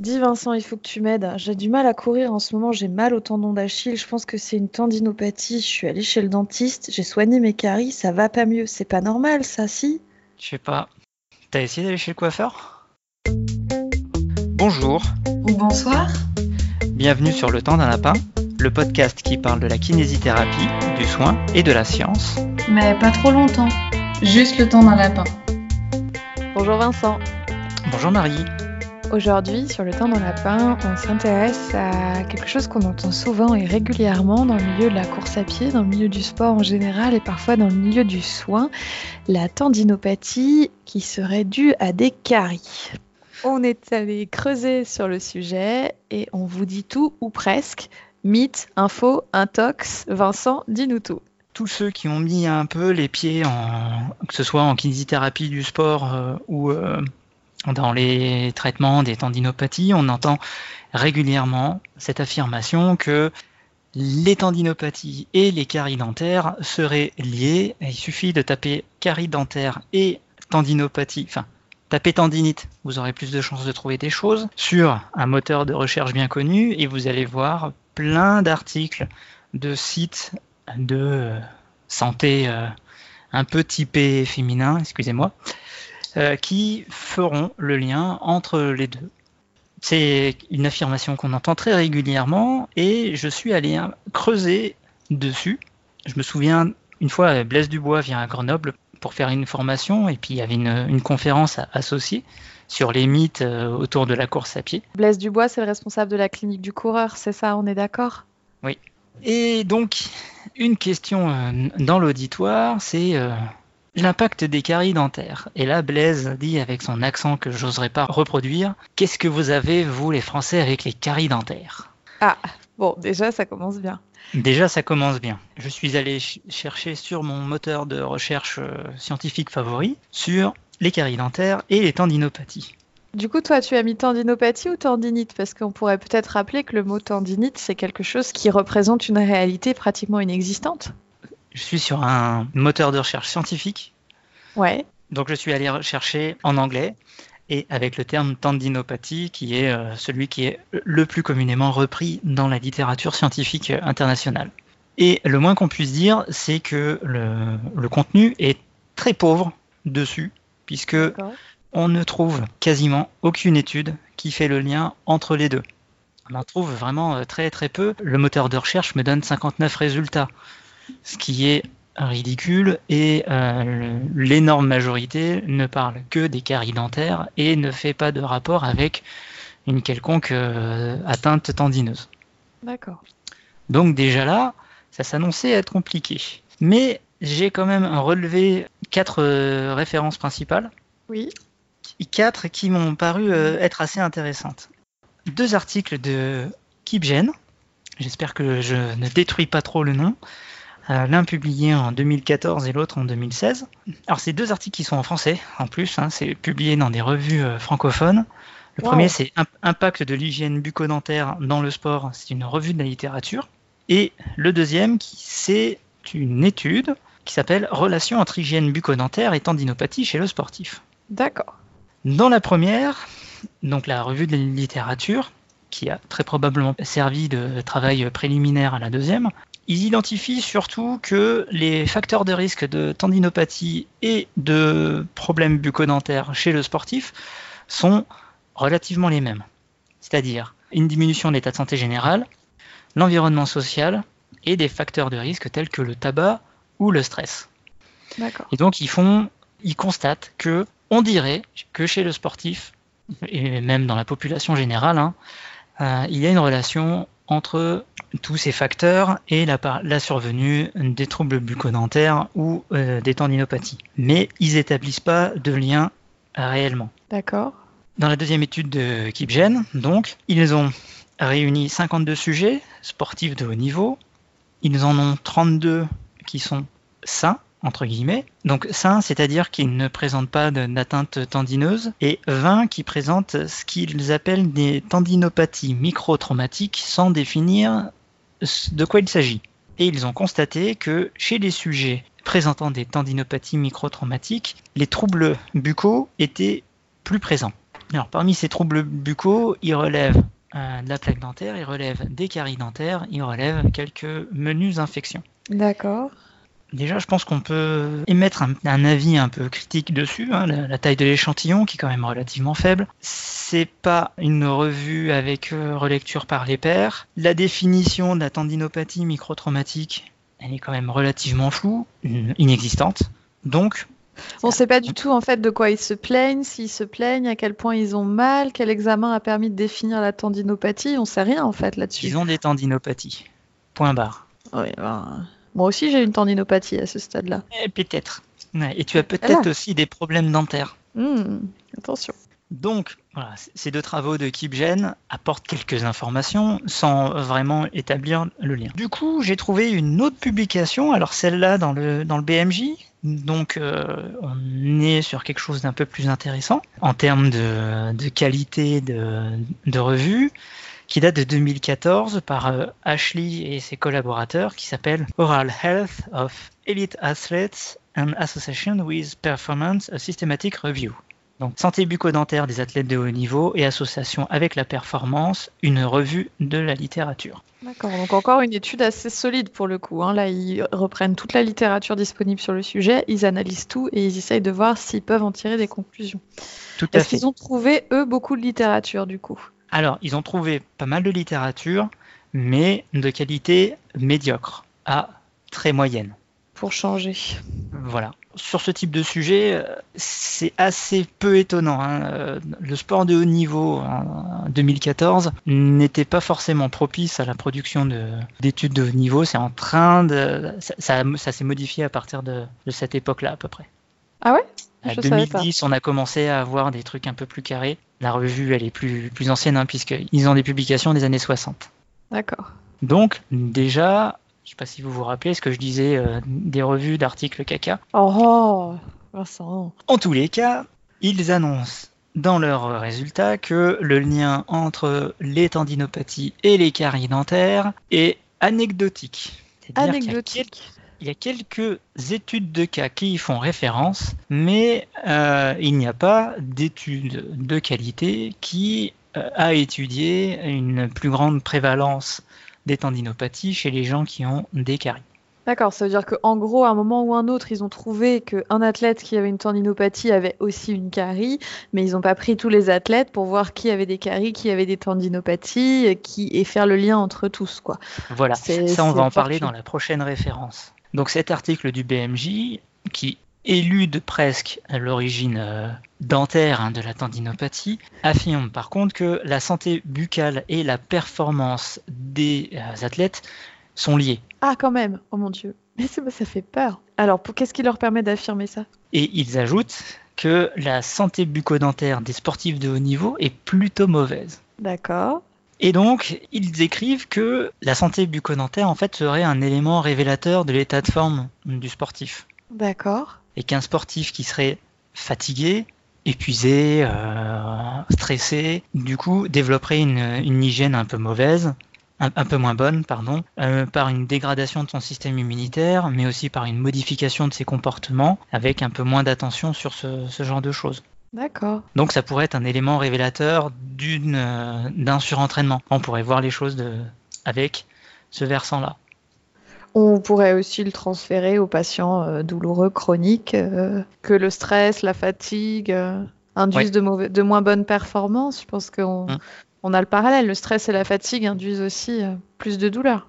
Dis Vincent, il faut que tu m'aides. J'ai du mal à courir en ce moment, j'ai mal au tendon d'Achille. Je pense que c'est une tendinopathie. Je suis allée chez le dentiste, j'ai soigné mes caries, ça va pas mieux. C'est pas normal, ça, si? Je sais pas. T'as essayé d'aller chez le coiffeur? Bonjour, Ou bonsoir. bienvenue sur Le Temps d'un Lapin, le podcast qui parle de la kinésithérapie, du soin et de la science. Mais pas trop longtemps. Juste le temps d'un lapin. Bonjour Vincent. Bonjour Marie. Aujourd'hui, sur le temps d'un lapin, on s'intéresse à quelque chose qu'on entend souvent et régulièrement dans le milieu de la course à pied, dans le milieu du sport en général et parfois dans le milieu du soin, la tendinopathie qui serait due à des caries. On est allé creuser sur le sujet et on vous dit tout ou presque. Mythe, info, intox, Vincent, dis-nous tout. Tous ceux qui ont mis un peu les pieds en, que ce soit en kinésithérapie du sport euh, ou euh, dans les traitements des tendinopathies, on entend régulièrement cette affirmation que les tendinopathies et les caries dentaires seraient liées. Il suffit de taper carie dentaire et tendinopathie, enfin tapez tendinite, vous aurez plus de chances de trouver des choses sur un moteur de recherche bien connu et vous allez voir plein d'articles de sites de santé euh, un peu typés féminin, excusez-moi, euh, qui feront le lien entre les deux. C'est une affirmation qu'on entend très régulièrement et je suis allé creuser dessus. Je me souviens, une fois, Blaise Dubois vient à Grenoble pour faire une formation et puis il y avait une, une conférence associée sur les mythes euh, autour de la course à pied. Blaise Dubois, c'est le responsable de la clinique du coureur, c'est ça, on est d'accord? Et donc, une question euh, dans l'auditoire, c'est euh, l'impact des caries dentaires. Et là, Blaise dit avec son accent que j'oserais pas reproduire, qu'est-ce que vous avez, vous les Français, avec les caries dentaires? Ah, bon, déjà, ça commence bien. Déjà, ça commence bien. Je suis allé ch- chercher sur mon moteur de recherche euh, scientifique favori sur les caries dentaires et les tendinopathies. Du coup, toi, tu as mis tendinopathie ou tendinite? Parce qu'on pourrait peut-être rappeler que le mot tendinite, c'est quelque chose qui représente une réalité pratiquement inexistante. Je suis sur un moteur de recherche scientifique Ouais. Donc je suis allé rechercher en anglais et avec le terme tendinopathie qui est euh, celui qui est le plus communément repris dans la littérature scientifique internationale. Et le moins qu'on puisse dire, c'est que le, le contenu est très pauvre dessus, puisque on ne trouve quasiment aucune étude qui fait le lien entre les deux. On en trouve vraiment euh, très très peu. Le moteur de recherche me donne 59 résultats, ce qui est ridicule et euh, l'énorme majorité ne parle que des caries dentaires et ne fait pas de rapport avec une quelconque euh, atteinte tendineuse. D'accord. Donc déjà là, ça s'annonçait être compliqué. Mais j'ai quand même relevé quatre euh, références principales Oui. quatre qui m'ont paru être assez intéressantes. Deux articles de Kipgen, j'espère que je ne détruis pas trop le nom, l'un publié en 2014 et l'autre en 2016. Alors c'est deux articles qui sont en français en plus, hein, c'est publié dans des revues euh, francophones. Le Wow. premier c'est Imp- Impact de l'hygiène bucco-dentaire dans le sport, c'est une revue de la littérature. Et le deuxième c'est une étude qui s'appelle Relation entre hygiène bucco-dentaire et tendinopathie chez le sportif. D'accord. Dans la première, donc la revue de la littérature, qui a très probablement servi de travail préliminaire à la deuxième, ils identifient surtout que les facteurs de risque de tendinopathie et de problèmes bucco-dentaires chez le sportif sont relativement les mêmes. C'est-à-dire une diminution de l'état de santé général, l'environnement social et des facteurs de risque tels que le tabac ou le stress. Et donc ils font, ils constatent que on dirait que chez le sportif et même dans la population générale, hein, euh, il y a une relation entre tous ces facteurs et la, survenue des troubles bucco-dentaires ou euh, des tendinopathies. Mais ils établissent pas de lien réellement. D'accord. Dans la deuxième étude de Kipgen, donc, ils ont réuni 52 sujets sportifs de haut niveau. Ils en ont 32 qui sont sains, entre guillemets. Donc sains, c'est-à-dire qu'ils ne présentent pas d'atteinte tendineuse, et 20 qui présentent ce qu'ils appellent des tendinopathies microtraumatiques sans définir de quoi il s'agit. Et ils ont constaté que chez les sujets présentant des tendinopathies microtraumatiques, les troubles buccaux étaient plus présents. Alors, parmi ces troubles buccaux, ils relèvent euh, de la plaque dentaire, ils relèvent des caries dentaires, ils relèvent quelques menues infections. D'accord. Déjà, je pense qu'on peut émettre un, un avis un peu critique dessus. hein, la, la taille de l'échantillon, qui est quand même relativement faible. C'est pas une revue avec euh, relecture par les pairs. La définition de la tendinopathie microtraumatique, elle est quand même relativement floue, in- inexistante. Donc, On ne sait pas du tout en fait de quoi ils se plaignent, s'ils se plaignent, à quel point ils ont mal, quel examen a permis de définir la tendinopathie. On sait rien en fait là-dessus. ils ont des tendinopathies. Point barre. Oui, ben, Moi aussi j'ai une tendinopathie à ce stade-là. Et peut-être. Ouais, Et tu as peut-être aussi des problèmes dentaires. Hmm, attention. Donc, voilà, ces deux travaux de Kipgen apportent quelques informations sans vraiment établir le lien. Du coup, j'ai trouvé une autre publication, alors celle-là dans le, dans le BMJ, donc euh, on est sur quelque chose d'un peu plus intéressant en termes de, de qualité de, de revue, qui date de 2014 par euh, Ashley et ses collaborateurs, qui s'appelle Oral Health of Elite Athletes and Association with Performance, a Systematic Review. Donc, santé bucco-dentaire des athlètes de haut niveau et association avec la performance, une revue de la littérature. D'accord, donc encore une étude assez solide pour le coup. hein. Là, ils reprennent toute la littérature disponible sur le sujet, ils analysent tout et ils essayent de voir s'ils peuvent en tirer des conclusions. Tout à Est-ce fait. qu'ils ont trouvé, eux, beaucoup de littérature du coup? Alors, ils ont trouvé pas mal de littérature, mais de qualité médiocre à très moyenne. pour changer Voilà. Sur ce type de sujet, euh, c'est assez peu étonnant. hein. Euh, Le sport de haut niveau en 2014 n'était pas forcément propice à la production de- d'études de, haut niveau. C'est en train de, ça, ça- ça s'est modifié à partir de, de cette époque-là à peu près. Ah ouais? Pas. 2010, on a commencé à avoir des trucs un peu plus carrés. La revue, elle est plus, plus ancienne, hein, puisqu'ils ont des publications des années 60. D'accord. Donc, déjà, je sais pas si vous vous rappelez ce que je disais euh, des revues d'articles caca. Oh, Vincent. En tous les cas, ils annoncent dans leurs résultats que le lien entre les tendinopathies et les caries dentaires est anecdotique. Quel- Anecdotique. Il y a quelques études de cas qui y font référence, mais euh, il n'y a pas d'études de qualité qui euh, a étudié une plus grande prévalence des tendinopathies chez les gens qui ont des caries. D'accord, ça veut dire qu'en gros, à un moment ou un autre, ils ont trouvé qu'un athlète qui avait une tendinopathie avait aussi une carie, mais ils n'ont pas pris tous les athlètes pour voir qui avait des caries, qui avait des tendinopathies, et, qui, et faire le lien entre tous, quoi. Voilà, C'est- ça on va en parler dans la prochaine référence. Donc cet article du BMJ, qui élude presque l'origine euh, dentaire hein, de la tendinopathie, affirme par contre que la santé buccale et la performance des euh, athlètes sont liées. Ah, quand même, oh mon Dieu. Mais ça, ça fait peur. Alors, qu'est-ce qui leur permet d'affirmer ça? Et ils ajoutent que la santé bucco-dentaire des sportifs de haut niveau est plutôt mauvaise. D'accord. Et donc, ils écrivent que la santé bucco-dentaire, en fait, serait un élément révélateur de l'état de forme du sportif. D'accord. Et qu'un sportif qui serait fatigué, épuisé, euh, stressé, du coup, développerait une, une hygiène un peu mauvaise, un, un peu moins bonne, pardon, euh, par une dégradation de son système immunitaire, mais aussi par une modification de ses comportements, avec un peu moins d'attention sur ce, ce genre de choses. D'accord. Donc ça pourrait être un élément révélateur d'une euh, d'un surentraînement. On pourrait voir les choses de, avec ce versant-là. On pourrait aussi le transférer aux patients euh, douloureux chroniques, euh, que le stress, la fatigue induisent Ouais. de, mauvais- de moins bonnes performances. Je pense qu'on on a le parallèle. Le stress et la fatigue induisent aussi plus de douleur.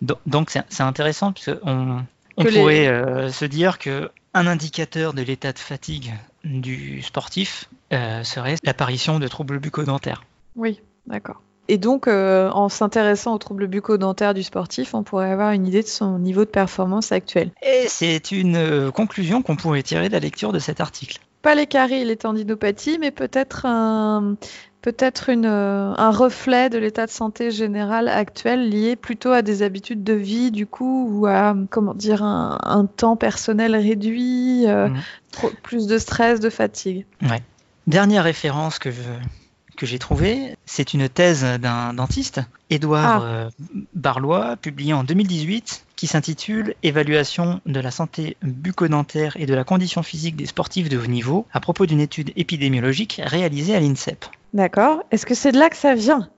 Do- Donc c'est intéressant qu'on on les- pourrait se dire que un indicateur de l'état de fatigue du sportif euh, serait l'apparition de troubles bucco-dentaires. Oui, d'accord. Et donc, euh, en s'intéressant aux troubles bucco-dentaires du sportif, on pourrait avoir une idée de son niveau de performance actuel. Et c'est une euh, conclusion qu'on pourrait tirer de la lecture de cet article. Pas les caries et les tendinopathies, mais peut-être un, peut-être euh, un reflet de l'état de santé général actuel lié plutôt à des habitudes de vie, du coup, ou à, comment dire, un, un temps personnel réduit, euh, Mhm. trop- plus de stress, de fatigue. Dernière référence que je, que j'ai trouvé, c'est une thèse d'un dentiste, Édouard Ah. euh, Barlois, publiée en 2018, qui s'intitule Évaluation de la santé bucco-dentaire et de la condition physique des sportifs de haut niveau à propos d'une étude épidémiologique réalisée à l'INSEP. D'accord. Est-ce que c'est de là que ça vient?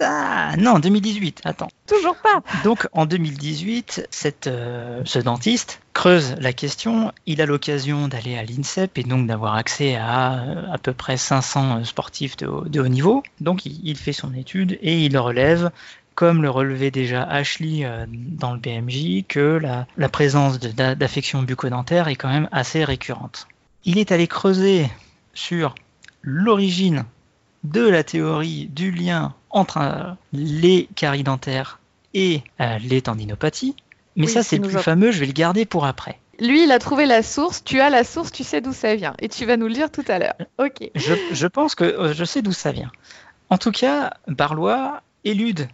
Ah non, 2018, attends. Toujours pas. Donc en 2018, cette, euh, ce dentiste creuse la question. Il a l'occasion d'aller à l'INSEP et donc d'avoir accès à euh, à peu près 500 sportifs de haut, de haut niveau. Donc il, il fait son étude et il relève, comme le relevait déjà Ashley euh, dans le BMJ, que la, la présence d'affections bucco-dentaires est quand même assez récurrente. Il est allé creuser sur l'origine de la théorie du lien entre euh, les caries dentaires et euh, les tendinopathies. Mais Oui, ça, c'est le plus fameux, je vais le garder pour après. Lui, il a trouvé la source. Tu as la source, tu sais d'où ça vient. Et tu vas nous le dire tout à l'heure. Ok. Je, je pense que je sais d'où ça vient. En tout cas, Barlois élude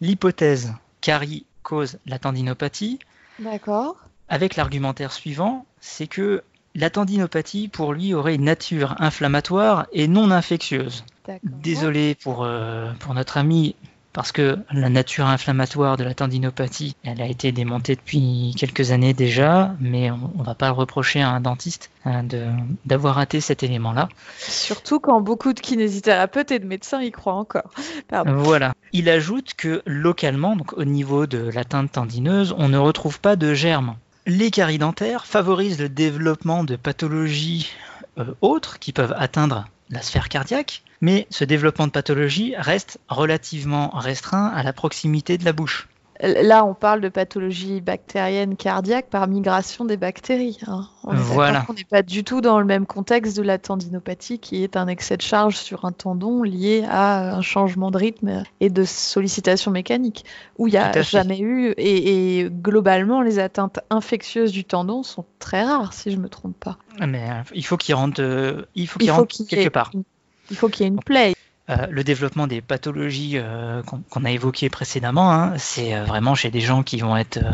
l'hypothèse carie cause la tendinopathie D'accord. avec l'argumentaire suivant, c'est que la tendinopathie, pour lui, aurait une nature inflammatoire et non infectieuse. Désolé pour, euh, pour notre ami, parce que la nature inflammatoire de la tendinopathie, elle a été démontée depuis quelques années déjà, mais on ne va pas le reprocher à un dentiste hein, de- d'avoir raté cet élément-là. Surtout quand beaucoup de kinésithérapeutes et de médecins y croient encore. Pardon. Voilà. Il ajoute que localement, donc au niveau de l'atteinte tendineuse, on ne retrouve pas de germes. Les caries dentaires favorisent le développement de pathologies euh, autres qui peuvent atteindre la sphère cardiaque, mais ce développement de pathologie reste relativement restreint à la proximité de la bouche. Là, on parle de pathologie bactérienne cardiaque par migration des bactéries. hein. On Voilà. n'est pas du tout dans le même contexte de la tendinopathie, qui est un excès de charge sur un tendon lié à un changement de rythme et de sollicitation mécanique, où il n'y a jamais eu. Et, et globalement, les atteintes infectieuses du tendon sont très rares, si je ne me trompe pas. Mais euh, il faut qu'il rentre, euh, il faut qu'il quelque part. une- Il faut qu'il y ait une plaie. Euh, le développement des pathologies euh, qu'on a évoquées précédemment, hein, c'est euh, vraiment chez des gens qui vont être euh,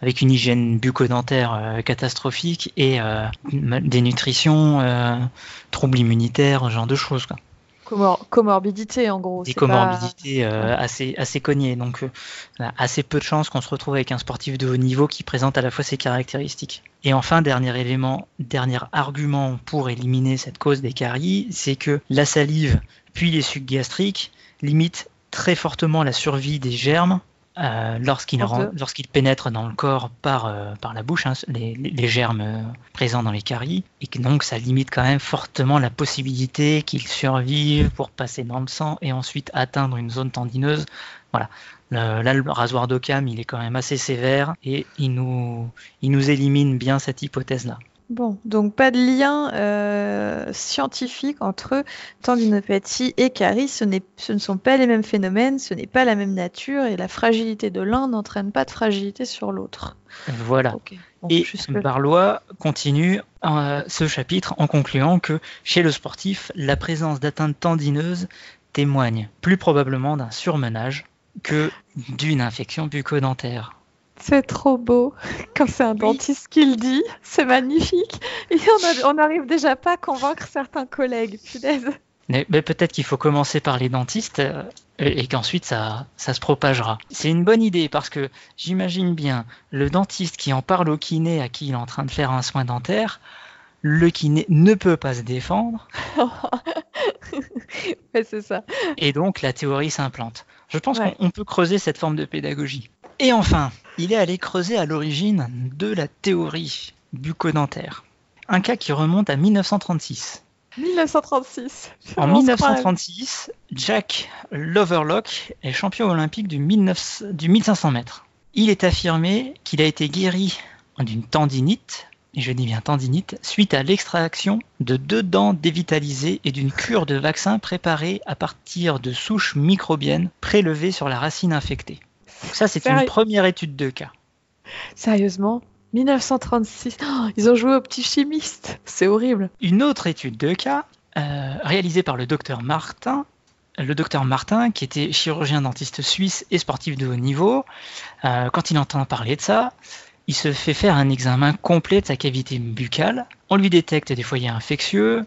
avec une hygiène bucco-dentaire catastrophique et euh, troubles immunitaires, ce genre de choses. Comor- comorbidité, en gros. Des pas- comorbidités euh, assez, assez cognées. Donc, euh, assez peu de chances qu'on se retrouve avec un sportif de haut niveau qui présente à la fois ces caractéristiques. Et enfin, dernier élément, dernier argument pour éliminer cette cause des caries, c'est que la salive puis les sucs gastriques limitent très fortement la survie des germes euh, lorsqu'ils pénètrent dans le corps par, euh, par la bouche, hein, les, germes euh, présents dans les caries, et que donc ça limite quand même fortement la possibilité qu'ils survivent pour passer dans le sang et ensuite atteindre une zone tendineuse. Voilà. Le- là, le rasoir d'Occam, il est quand même assez sévère et il nous, il nous élimine bien cette hypothèse-là. Bon, donc pas de lien euh, scientifique entre tendinopathie et carie. Ce, n'est- ce ne sont pas les mêmes phénomènes, ce n'est pas la même nature et la fragilité de l'un n'entraîne pas de fragilité sur l'autre. Voilà. Ok. Bon, Et Barlois continue euh, ce chapitre en concluant que chez le sportif, la présence d'atteintes tendineuses témoigne plus probablement d'un surmenage que d'une infection bucco-dentaire. C'est trop beau quand c'est un dentiste qui le dit. C'est magnifique. Et on n'arrive déjà pas à convaincre certains collègues. Punaise. Mais, mais peut-être qu'il faut commencer par les dentistes euh, et, et qu'ensuite ça, ça se propagera. C'est une bonne idée parce que j'imagine bien le dentiste qui en parle au kiné à qui il est en train de faire un soin dentaire. Le kiné ne peut pas se défendre Ouais, c'est ça. et donc la théorie s'implante. Je pense Ouais. qu'on on peut creuser cette forme de pédagogie. Et enfin, il est allé creuser à l'origine de la théorie bucco-dentaire. Un cas qui remonte à 1936. 1936. En On se 1936, Jack Loverlock est champion olympique du, 19 du 1500 mètres. Il est affirmé qu'il a été guéri d'une tendinite, et je dis bien tendinite, suite à l'extraction de deux dents dévitalisées et d'une cure de vaccin préparée à partir de souches microbiennes prélevées sur la racine infectée. Donc ça, c'est une première étude de cas. Sérieusement? 1936. Oh, ils ont joué au petit chimiste. C'est horrible. Une autre étude de cas euh, réalisée par le docteur Martin, le docteur Martin, qui était chirurgien dentiste suisse et sportif de haut niveau, euh, quand il entend parler de ça, il se fait faire un examen complet de sa cavité buccale. On lui détecte des foyers infectieux,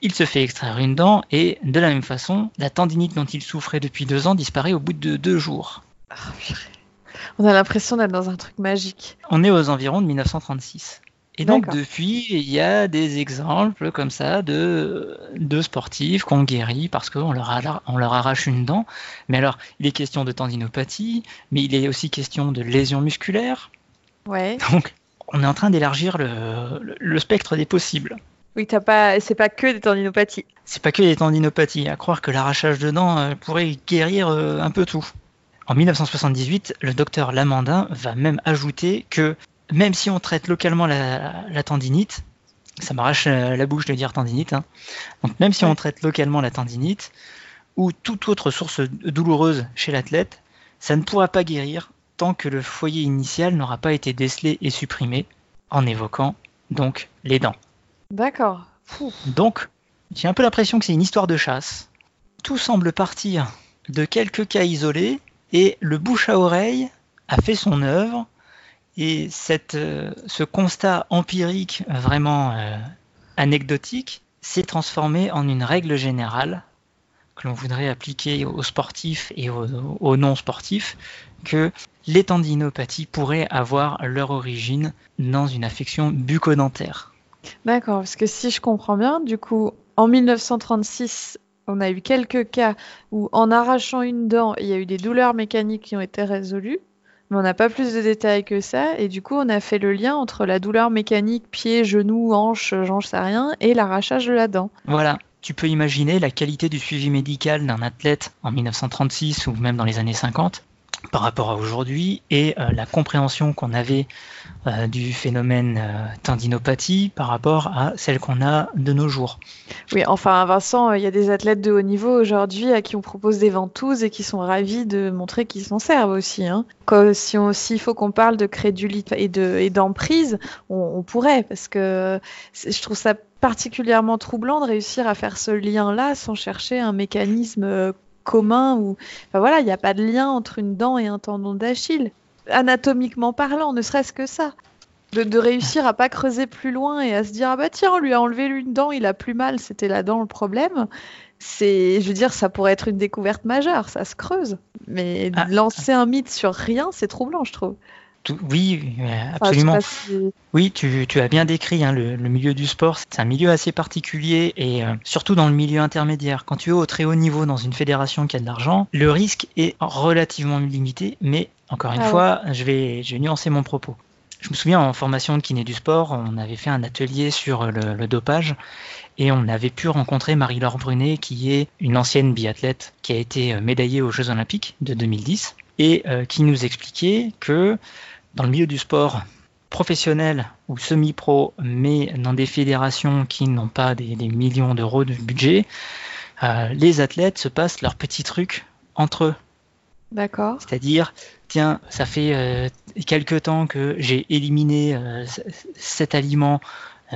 il se fait extraire une dent et de la même façon, la tendinite dont il souffrait depuis deux ans disparaît au bout de deux jours. Ah, On a l'impression d'être dans un truc magique. On est aux environs de 1936. Et donc depuis, il y a des exemples comme ça de, de sportifs qu'on guérit parce qu'on leur, on leur arrache une dent. Mais alors, il est question de tendinopathie, mais il est aussi question de lésions musculaires. Ouais. Donc, on est en train d'élargir le, le, spectre des possibles. Oui, t'as pas, c'est pas que des tendinopathies. C'est pas que des tendinopathies. À croire que l'arrachage de dents euh, pourrait guérir euh, un peu tout. En 1978, le docteur Lamandin va même ajouter que même si on traite localement la, tendinite, ça m'arrache la bouche de dire tendinite, hein. donc même si on traite localement la tendinite ou toute autre source douloureuse chez l'athlète, ça ne pourra pas guérir tant que le foyer initial n'aura pas été décelé et supprimé, en évoquant donc les dents. D'accord. Donc, j'ai un peu l'impression que c'est une histoire de chasse. Tout semble partir de quelques cas isolés et le bouche à oreille a fait son œuvre et cette, euh, ce constat empirique vraiment euh, anecdotique s'est transformé en une règle générale que l'on voudrait appliquer aux sportifs et aux, non-sportifs, que les tendinopathies pourraient avoir leur origine dans une affection bucco-dentaire. D'accord, parce que si je comprends bien, du coup, en 1936, on a eu quelques cas où en arrachant une dent, il y a eu des douleurs mécaniques qui ont été résolues mais on n'a pas plus de détails que ça. Et du coup, on a fait le lien entre la douleur mécanique, pied, genou, hanche, j'en sais rien, et l'arrachage de la dent. Voilà. Tu peux imaginer la qualité du suivi médical d'un athlète en 1936 ou même dans les années 50 par rapport à aujourd'hui et euh, la compréhension qu'on avait euh, du phénomène euh, tendinopathie par rapport à celle qu'on a de nos jours. Oui, enfin Vincent, il y a des athlètes de haut niveau aujourd'hui à qui on propose des ventouses et qui sont ravis de montrer qu'ils s'en servent aussi. Hein. si s'il faut qu'on parle de crédulité et de et d'emprise, on, pourrait parce que je trouve ça particulièrement troublant de réussir à faire ce lien-là sans chercher un mécanisme commun ou enfin voilà, il n'y a pas de lien entre une dent et un tendon d'Achille. Anatomiquement parlant, ne serait-ce que ça. De, réussir à pas creuser plus loin et à se dire ah bah tiens on lui a enlevé une dent il a plus mal c'était la dent le problème c'est je veux dire ça pourrait être une découverte majeure ça se creuse mais ah. lancer un mythe sur rien c'est troublant je trouve oui, absolument. Oui, tu, as bien décrit hein, le, milieu du sport. C'est un milieu assez particulier et euh, surtout dans le milieu intermédiaire. Quand tu es au très haut niveau dans une fédération qui a de l'argent, le risque est relativement limité. Mais encore une ah fois, je, vais, je vais nuancer mon propos. Je me souviens en formation de kiné du sport, on avait fait un atelier sur le, dopage et on avait pu rencontrer Marie-Laure Brunet qui est une ancienne biathlète qui a été euh, médaillée aux Jeux Olympiques de 2010 et euh, qui nous expliquait que dans le milieu du sport professionnel ou semi-pro, mais dans des fédérations qui n'ont pas des, millions d'euros de budget, euh, les athlètes se passent leurs petits trucs entre eux. D'accord. C'est-à-dire, tiens, ça fait euh, quelques temps que j'ai éliminé euh, cet aliment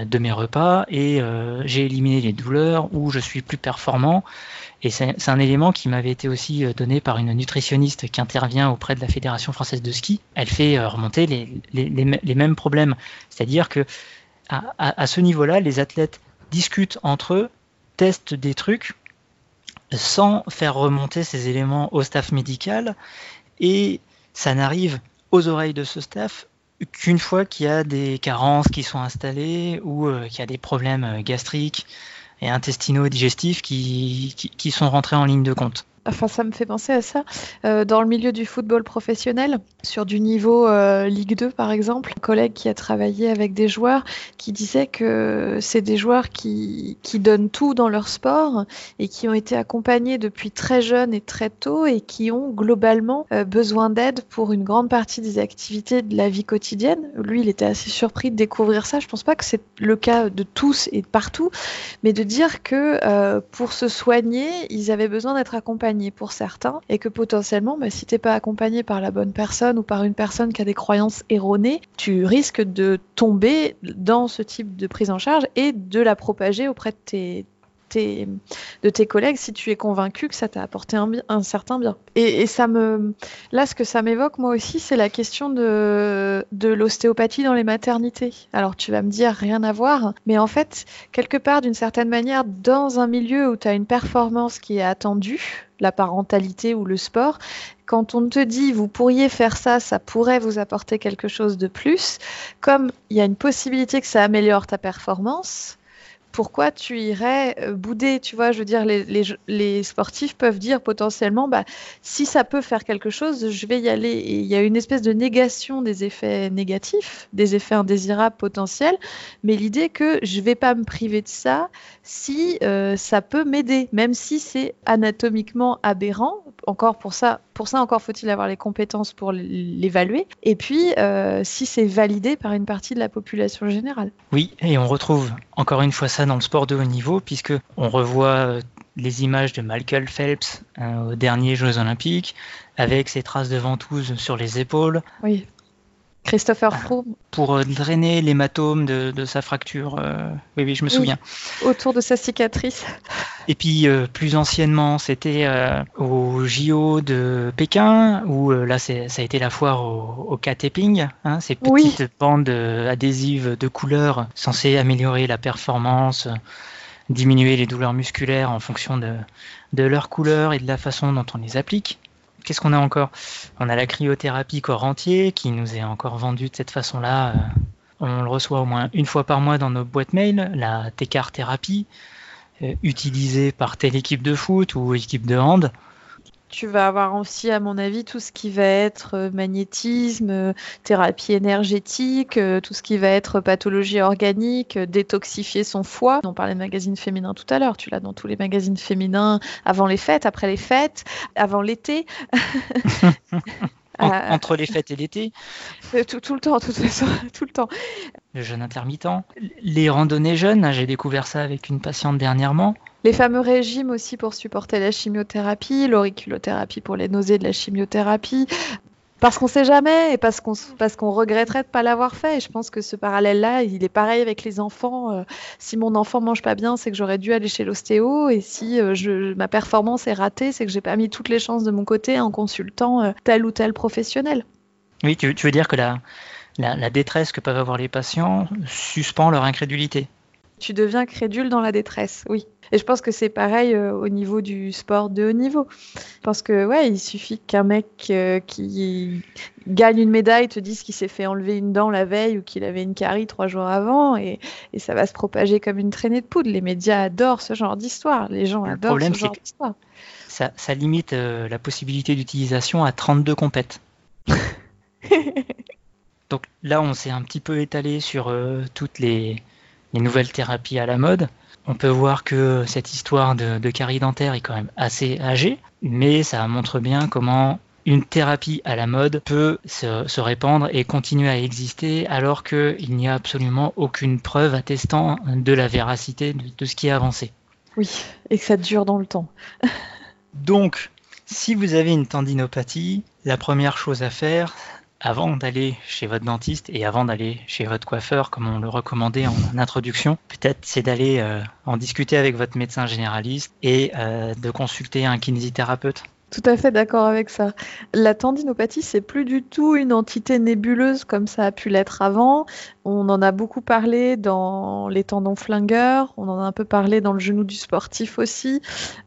de mes repas et j'ai éliminé les douleurs ou je suis plus performant et c'est un élément qui m'avait été aussi euh, donné par une nutritionniste qui intervient auprès de la Fédération française de ski. Elle fait euh, remonter les, mêmes problèmes. C'est-à-dire que à, à, ce niveau-là, les athlètes discutent entre eux, testent des trucs sans faire remonter ces éléments au staff médical et ça n'arrive aux oreilles de ce staff qu'une fois qu'il y a des carences qui sont installées ou euh, qu'il y a des problèmes gastriques et intestinaux digestifs qui, qui, qui, sont rentrés en ligne de compte. Enfin, ça me fait penser à ça. Euh, dans le milieu du football professionnel, sur du niveau euh, Ligue 2 par exemple, un collègue qui a travaillé avec des joueurs qui disait que c'est des joueurs qui, qui donnent tout dans leur sport et qui ont été accompagnés depuis très jeunes et très tôt et qui ont globalement euh, besoin d'aide pour une grande partie des activités de la vie quotidienne. Lui, il était assez surpris de découvrir ça. Je pense pas que c'est le cas de tous et de partout, mais de dire que pour se soigner, ils avaient besoin d'être accompagnés pour certains et que potentiellement, bah, si t'es pas accompagné par la bonne personne ou par une personne qui a des croyances erronées, tu risques de tomber dans ce type de prise en charge et de la propager auprès de tes, de tes collègues si tu es convaincu que ça t'a apporté un, un, certain bien. Et, et, ça me, là, ce que ça m'évoque moi aussi, c'est la question de, de l'ostéopathie dans les maternités. Alors tu vas me dire rien à voir, mais en fait, quelque part, d'une certaine manière, dans un milieu où tu as une performance qui est attendue, la parentalité ou le sport, quand on te dit vous pourriez faire ça, ça pourrait vous apporter quelque chose de plus, comme il y a une possibilité que ça améliore ta performance, pourquoi tu irais euh, bouder Tu vois, je veux dire, les, sportifs peuvent dire potentiellement, bah, si ça peut faire quelque chose, je vais y aller. Et il y a une espèce de négation des effets négatifs, des effets indésirables potentiels, mais l'idée que je vais pas me priver de ça si euh, ça peut m'aider, même si c'est anatomiquement aberrant. Encore pour ça, pour ça encore faut-il avoir les compétences pour l'évaluer. Et puis, euh, si c'est validé par une partie de la population générale. Oui, et on retrouve encore une fois ça dans le sport de haut niveau, puisque on revoit euh, les images de Michael Phelps euh, aux derniers Jeux Olympiques, avec ses traces de ventouse sur les épaules. Christopher Froome. Pour euh, drainer l'hématome de, de, sa fracture. Euh, oui, oui, je me souviens. Oui, autour de sa cicatrice. Et puis, euh, plus anciennement, c'était euh, au JO de Pékin, où là, ça a été la foire au, au K-taping, hein, ces petites oui. bandes adhésives de couleurs censées améliorer la performance, diminuer les douleurs musculaires en fonction de, de leur couleur et de la façon dont on les applique. Qu'est-ce qu'on a encore? On a la cryothérapie corps entier qui nous est encore vendue de cette façon-là. On le reçoit au moins une fois par mois dans nos boîtes mail, la TECAR thérapie, euh, utilisée par telle équipe de foot ou équipe de hand. Tu vas avoir aussi, à mon avis, tout ce qui va être magnétisme, thérapie énergétique, tout ce qui va être pathologie organique, détoxifier son foie. On parlait de magazines féminins tout à l'heure. Tu l'as dans tous les magazines féminins avant les fêtes, après les fêtes, avant l'été. En, euh, entre les fêtes et l'été tout, tout, le temps, tout, tout le temps. Le jeûne intermittent. Les randonnées jeunes, j'ai découvert ça avec une patiente dernièrement. Les fameux régimes aussi pour supporter la chimiothérapie, l'auriculothérapie pour les nausées de la chimiothérapie. Parce qu'on sait jamais et parce qu'on parce qu'on regretterait de pas l'avoir fait. Et je pense que ce parallèle-là, il est pareil avec les enfants. Euh, si mon enfant mange pas bien, c'est que j'aurais dû aller chez l'ostéo. Et si euh, ma performance est ratée, c'est que j'ai pas mis toutes les chances de mon côté en consultant euh, tel ou tel professionnel. Oui, tu, veux dire que la, la détresse que peuvent avoir les patients suspend leur incrédulité. Tu deviens crédule dans la détresse, oui. Et je pense que c'est pareil euh, au niveau du sport de haut niveau. Parce que, ouais, il suffit qu'un mec euh, qui gagne une médaille te dise qu'il s'est fait enlever une dent la veille ou qu'il avait une carie trois jours avant et, et, ça va se propager comme une traînée de poudre. Les médias adorent ce genre d'histoire. Les gens Le adorent problème, ce genre d'histoire. Ça, ça, limite euh, la possibilité d'utilisation à 32 compètes. Donc là, on s'est un petit peu étalé sur toutes les, les nouvelles thérapies à la mode. On peut voir que cette histoire de, de carie dentaire est quand même assez âgée, mais ça montre bien comment une thérapie à la mode peut se, se répandre et continuer à exister alors qu'il n'y a absolument aucune preuve attestant de la véracité de, de ce qui est avancé. Oui, et que ça dure dans le temps. Donc, si vous avez une tendinopathie, la première chose à faire, avant d'aller chez votre dentiste et avant d'aller chez votre coiffeur, comme on le recommandait en introduction, peut-être c'est d'aller euh, en discuter avec votre médecin généraliste et euh, de consulter un kinésithérapeute. Tout à fait d'accord avec ça. La tendinopathie, c'est plus du tout une entité nébuleuse comme ça a pu l'être avant. On en a beaucoup parlé dans les tendons flingueurs, on en a un peu parlé dans le genou du sportif aussi.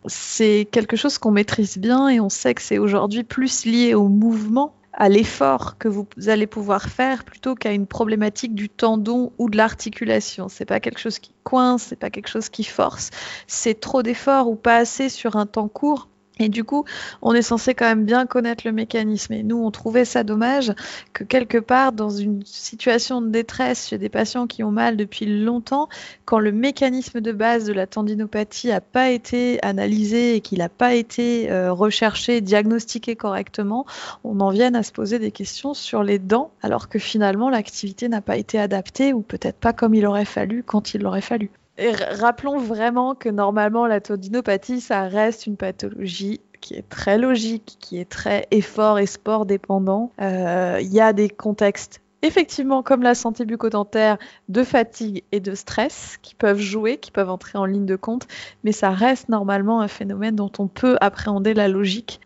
C'est quelque chose qu'on maîtrise bien et on sait que c'est aujourd'hui plus lié au mouvement à l'effort que vous allez pouvoir faire plutôt qu'à une problématique du tendon ou de l'articulation. C'est pas quelque chose qui coince, c'est pas quelque chose qui force. C'est trop d'efforts ou pas assez sur un temps court. Et du coup, on est censé quand même bien connaître le mécanisme. Et nous, on trouvait ça dommage que quelque part, dans une situation de détresse chez des patients qui ont mal depuis longtemps, quand le mécanisme de base de la tendinopathie n'a pas été analysé et qu'il n'a pas été euh, recherché, diagnostiqué correctement, on en vienne à se poser des questions sur les dents, alors que finalement, l'activité n'a pas été adaptée ou peut-être pas comme il aurait fallu quand il l'aurait fallu. Et rappelons vraiment que normalement la tendinopathie, ça reste une pathologie qui est très logique, qui est très effort et sport dépendant. Il euh, y a des contextes effectivement, comme la santé bucco-dentaire, de fatigue et de stress qui peuvent jouer, qui peuvent entrer en ligne de compte, mais ça reste normalement un phénomène dont on peut appréhender la logique,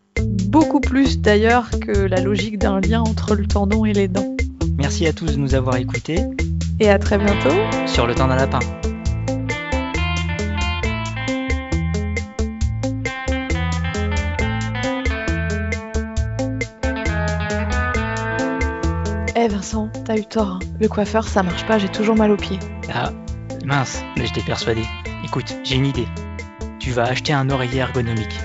beaucoup plus d'ailleurs que la logique d'un lien entre le tendon et les dents. Merci à tous de nous avoir écoutés. Et à très bientôt sur le temps d'un lapin. Eh Vincent, t'as eu tort. hein. Le coiffeur, ça marche pas, j'ai toujours mal aux pieds. Ah, mince, mais j'étais persuadé. Écoute, j'ai une idée. Tu vas acheter un oreiller ergonomique.